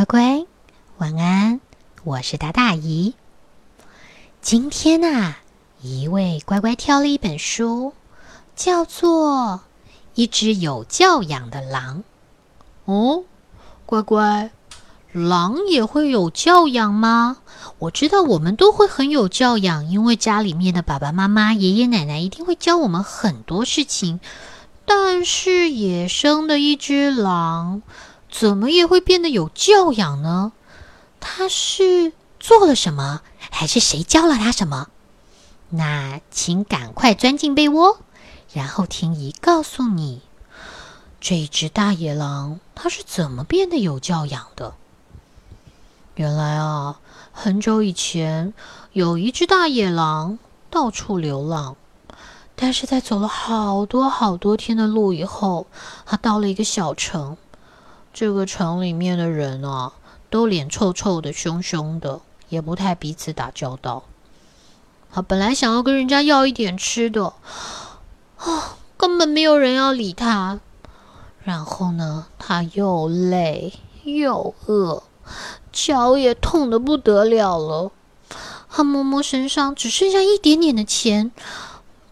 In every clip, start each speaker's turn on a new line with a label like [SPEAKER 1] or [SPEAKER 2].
[SPEAKER 1] 乖乖，晚安！我是大大姨。今天呐，一位乖乖挑了一本书，叫做《一只有教养的狼》。哦，乖乖，狼也会有教养吗？我知道我们都会很有教养，因为家里面的爸爸妈妈、爷爷奶奶一定会教我们很多事情。但是，野生的一只狼。怎么也会变得有教养呢？他是做了什么，还是谁教了他什么？那请赶快钻进被窝，然后听姨告诉你，这只大野狼它是怎么变得有教养的。原来啊，很久以前有一只大野狼到处流浪，但是在走了好多好多天的路以后，它到了一个小城。这个城里面的人啊，都脸臭臭的、凶凶的，也不太彼此打交道。他本来想要跟人家要一点吃的，啊，根本没有人要理他。然后呢，他又累又饿，脚也痛得不得了了。他摸摸身上只剩下一点点的钱，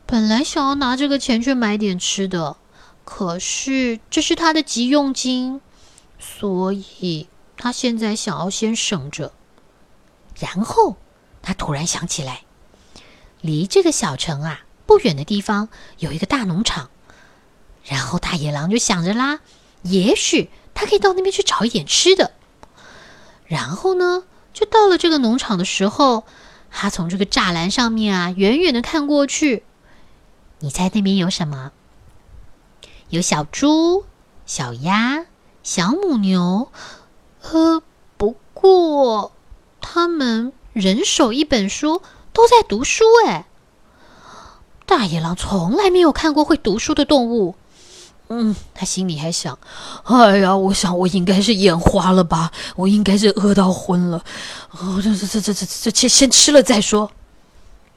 [SPEAKER 1] 本来想要拿这个钱去买点吃的，可是这是他的急用金。所以他现在想要先省着，然后他突然想起来，离这个小城啊不远的地方有一个大农场，然后大野狼就想着啦，也许他可以到那边去找一点吃的。然后呢，就到了这个农场的时候，他从这个栅栏上面啊远远的看过去，你猜那边有什么？有小猪、小鸭。小母牛，呃，不过他们人手一本书，都在读书。哎，大野狼从来没有看过会读书的动物。嗯，他心里还想：哎呀，我想我应该是眼花了吧，我应该是饿到昏了。哦，这这这这这这，先先吃了再说。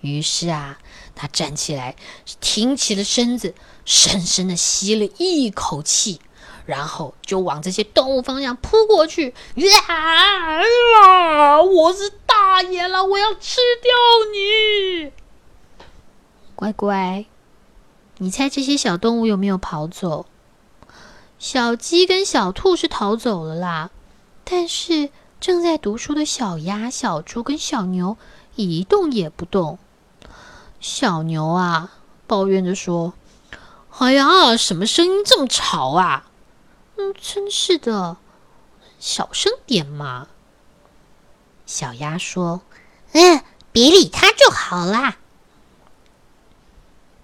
[SPEAKER 1] 于是啊，他站起来，挺起了身子，深深的吸了一口气。然后就往这些动物方向扑过去！啊！我是大野狼，我要吃掉你！乖乖，你猜这些小动物有没有跑走？小鸡跟小兔是逃走了啦，但是正在读书的小鸭、小猪跟小牛一动也不动。小牛啊，抱怨着说：“哎呀，什么声音这么吵啊？”真是的，小声点嘛。小鸭说：“嗯，别理他就好啦。”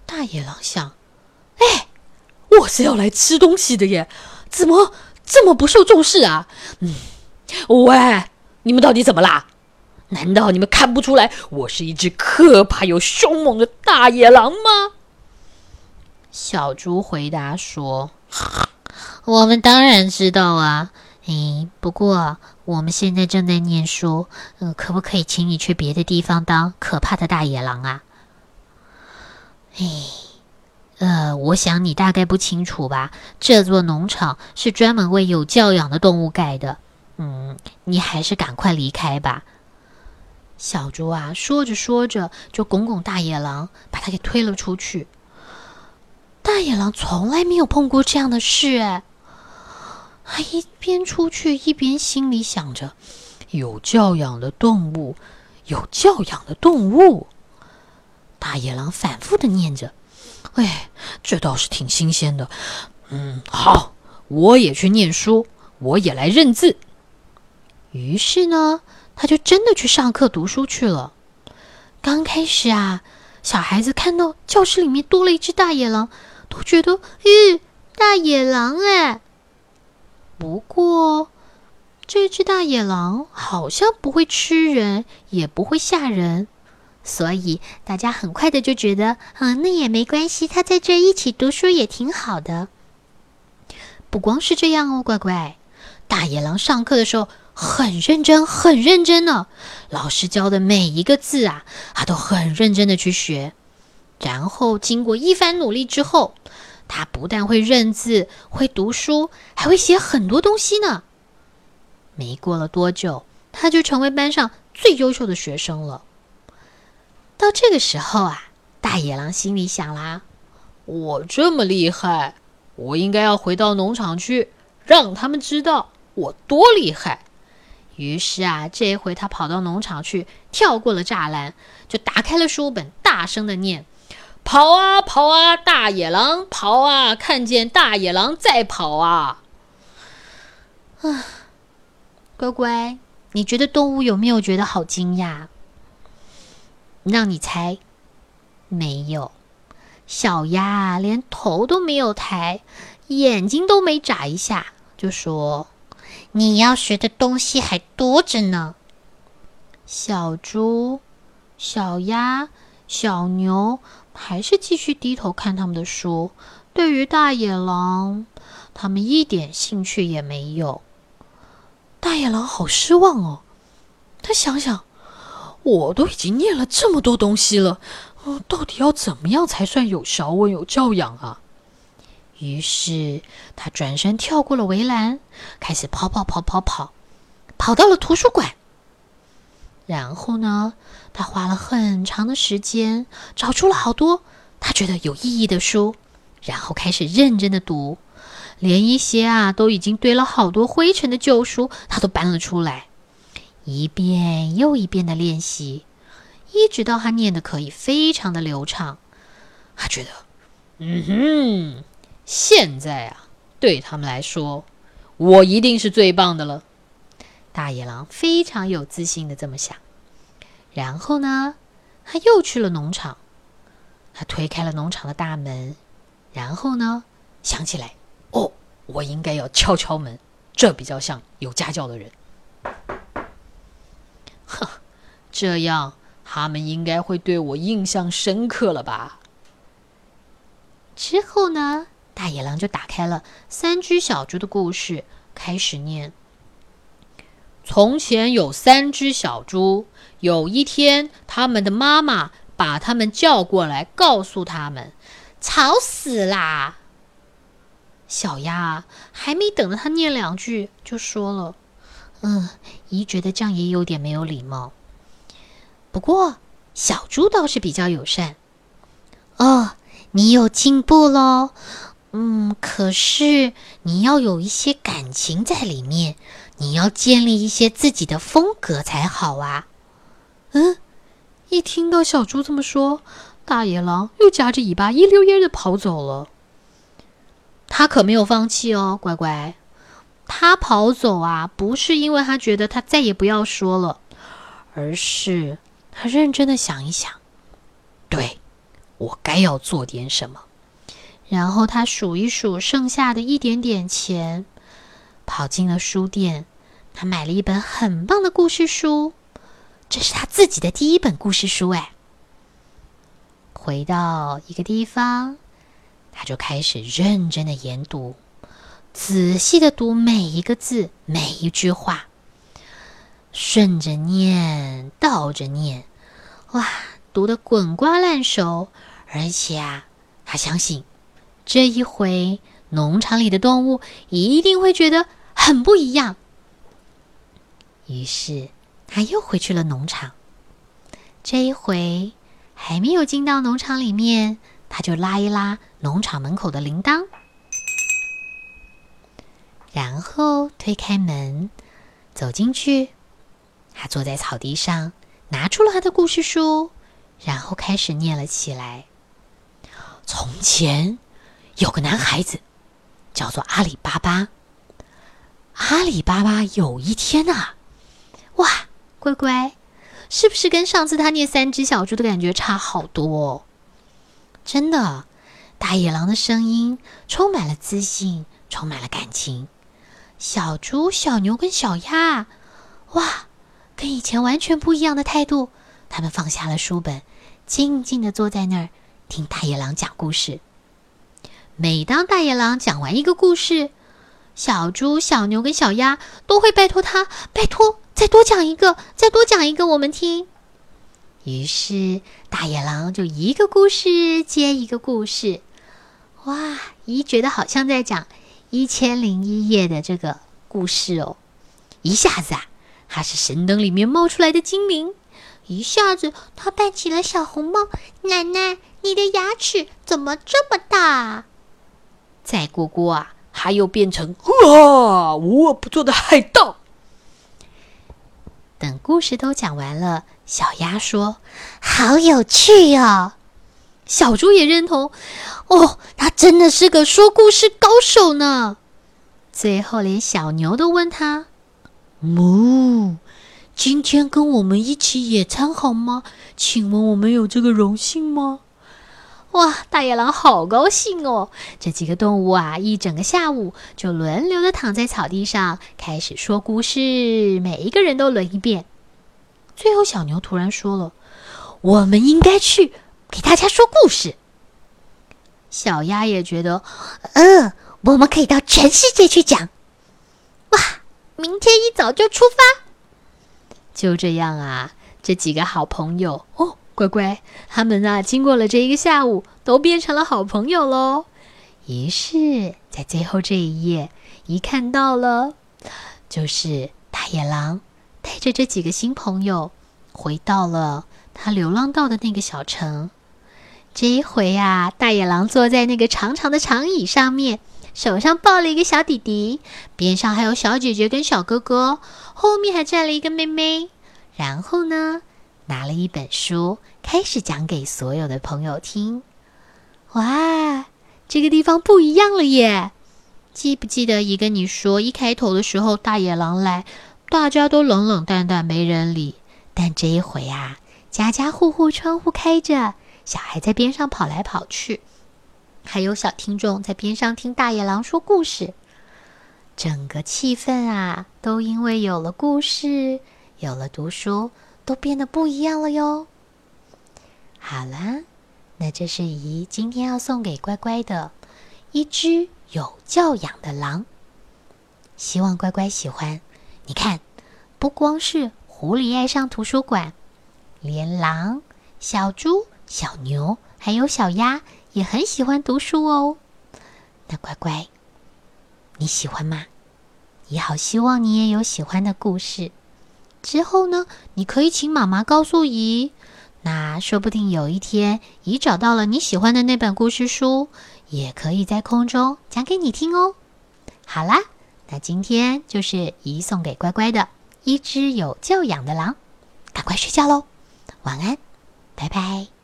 [SPEAKER 1] 大野狼想：“哎，我是要来吃东西的耶，怎么这么不受重视啊？”嗯，喂，你们到底怎么啦？难道你们看不出来我是一只可怕又凶猛的大野狼吗？小猪回答说。我们当然知道啊，诶，不过我们现在正在念书，嗯，可不可以请你去别的地方当可怕的大野狼啊？诶，呃，我想你大概不清楚吧？这座农场是专门为有教养的动物盖的，嗯，你还是赶快离开吧。小猪啊，说着说着就拱拱大野狼，把他给推了出去。大野狼从来没有碰过这样的事，哎。他一边出去，一边心里想着：“有教养的动物，有教养的动物。”大野狼反复的念着：“哎，这倒是挺新鲜的。嗯，好，我也去念书，我也来认字。”于是呢，他就真的去上课读书去了。刚开始啊，小孩子看到教室里面多了一只大野狼，都觉得：“咦，大野狼哎！”不过，这只大野狼好像不会吃人，也不会吓人，所以大家很快的就觉得，嗯，那也没关系，它在这一起读书也挺好的。不光是这样哦，乖乖，大野狼上课的时候很认真，很认真呢。老师教的每一个字啊，他都很认真的去学。然后经过一番努力之后。他不但会认字、会读书，还会写很多东西呢。没过了多久，他就成为班上最优秀的学生了。到这个时候啊，大野狼心里想啦：“
[SPEAKER 2] 我这么厉害，我应该要回到农场去，让他们知道我多厉害。”
[SPEAKER 1] 于是啊，这回他跑到农场去，跳过了栅栏，就打开了书本，大声的念。
[SPEAKER 2] 跑啊跑啊，大野狼跑啊！看见大野狼在跑啊！
[SPEAKER 1] 啊，乖乖，你觉得动物有没有觉得好惊讶？让你猜，没有。小鸭连头都没有抬，眼睛都没眨一下，就说：“你要学的东西还多着呢。”小猪、小鸭、小牛。还是继续低头看他们的书。对于大野狼，他们一点兴趣也没有。大野狼好失望哦。他想想，我都已经念了这么多东西了，到底要怎么样才算有学问有教养啊？于是他转身跳过了围栏，开始跑跑跑跑跑，跑到了图书馆。然后呢，他花了很长的时间，找出了好多他觉得有意义的书，然后开始认真的读，连一些啊都已经堆了好多灰尘的旧书，他都搬了出来，一遍又一遍的练习，一直到他念的可以非常的流畅。他觉得，
[SPEAKER 2] 嗯哼，现在啊，对他们来说，我一定是最棒的了。
[SPEAKER 1] 大野狼非常有自信的这么想，然后呢，他又去了农场，他推开了农场的大门，然后呢，想起来，
[SPEAKER 2] 哦，我应该要敲敲门，这比较像有家教的人。哼，这样他们应该会对我印象深刻了吧？
[SPEAKER 1] 之后呢，大野狼就打开了三只小猪的故事，开始念。
[SPEAKER 2] 从前有三只小猪。有一天，他们的妈妈把他们叫过来，告诉他们：“
[SPEAKER 1] 吵死啦！”小鸭还没等着他念两句，就说了：“嗯，姨觉得这样也有点没有礼貌。不过，小猪倒是比较友善。哦，你有进步喽。嗯，可是你要有一些感情在里面。”你要建立一些自己的风格才好啊！嗯，一听到小猪这么说，大野狼又夹着尾巴一溜烟的跑走了。他可没有放弃哦，乖乖。他跑走啊，不是因为他觉得他再也不要说了，而是他认真的想一想，
[SPEAKER 2] 对我该要做点什么。
[SPEAKER 1] 然后他数一数剩下的一点点钱。跑进了书店，他买了一本很棒的故事书，这是他自己的第一本故事书。哎，回到一个地方，他就开始认真的研读，仔细的读每一个字、每一句话，顺着念，倒着念，哇，读的滚瓜烂熟。而且啊，他相信这一回农场里的动物一定会觉得。很不一样。于是他又回去了农场。这一回还没有进到农场里面，他就拉一拉农场门口的铃铛，然后推开门走进去。他坐在草地上，拿出了他的故事书，然后开始念了起来。从前有个男孩子，叫做阿里巴巴。阿里巴巴有一天啊，哇，乖乖，是不是跟上次他念三只小猪的感觉差好多？真的，大野狼的声音充满了自信，充满了感情。小猪、小牛跟小鸭，哇，跟以前完全不一样的态度。他们放下了书本，静静的坐在那儿听大野狼讲故事。每当大野狼讲完一个故事，小猪、小牛跟小鸭都会拜托他，拜托再多讲一个，再多讲一个，我们听。于是大野狼就一个故事接一个故事，哇，姨觉得好像在讲《一千零一夜》的这个故事哦。
[SPEAKER 2] 一下子啊，他是神灯里面冒出来的精灵；一下子他扮起了小红帽。奶奶，你的牙齿怎么这么大？再过过啊，他又变成啊无恶不作的海盗。
[SPEAKER 1] 等故事都讲完了，小鸭说：“好有趣哦。”
[SPEAKER 2] 小猪也认同：“哦，他真的是个说故事高手呢。”最后，连小牛都问他：“
[SPEAKER 3] 母，今天跟我们一起野餐好吗？请问我们有这个荣幸吗？”
[SPEAKER 2] 哇，大野狼好高兴哦！这几个动物啊，一整个下午就轮流的躺在草地上，开始说故事，每一个人都轮一遍。最后，小牛突然说了：“我们应该去给大家说故事。”小鸭也觉得：“
[SPEAKER 1] 嗯。”我们可以到全世界去讲，
[SPEAKER 2] 哇！明天一早就出发。就这样啊，这几个好朋友哦，乖乖，他们啊，经过了这一个下午，都变成了好朋友喽。于是，在最后这一页，一看到了，就是大野狼带着这几个新朋友回到了他流浪到的那个小城。这一回啊，大野狼坐在那个长长的长椅上面。手上抱了一个小弟弟，边上还有小姐姐跟小哥哥，后面还站了一个妹妹。然后呢，拿了一本书，开始讲给所有的朋友听。哇，这个地方不一样了耶！记不记得一跟你说，一开头的时候大野狼来，大家都冷冷淡淡，没人理。但这一回啊，家家户户窗户开着，小孩在边上跑来跑去。还有小听众在边上听大野狼说故事，整个气氛啊，都因为有了故事，有了读书，都变得不一样了哟。好啦，那这是姨今天要送给乖乖的一只有教养的狼，希望乖乖喜欢。你看，不光是狐狸爱上图书馆，连狼、小猪、小牛还有小鸭。也很喜欢读书哦，那乖乖，你喜欢吗？也好希望你也有喜欢的故事。之后呢，你可以请妈妈告诉姨，那说不定有一天姨找到了你喜欢的那本故事书，也可以在空中讲给你听哦。好啦，那今天就是姨送给乖乖的一只有教养的狼，赶快睡觉喽，晚安，拜拜。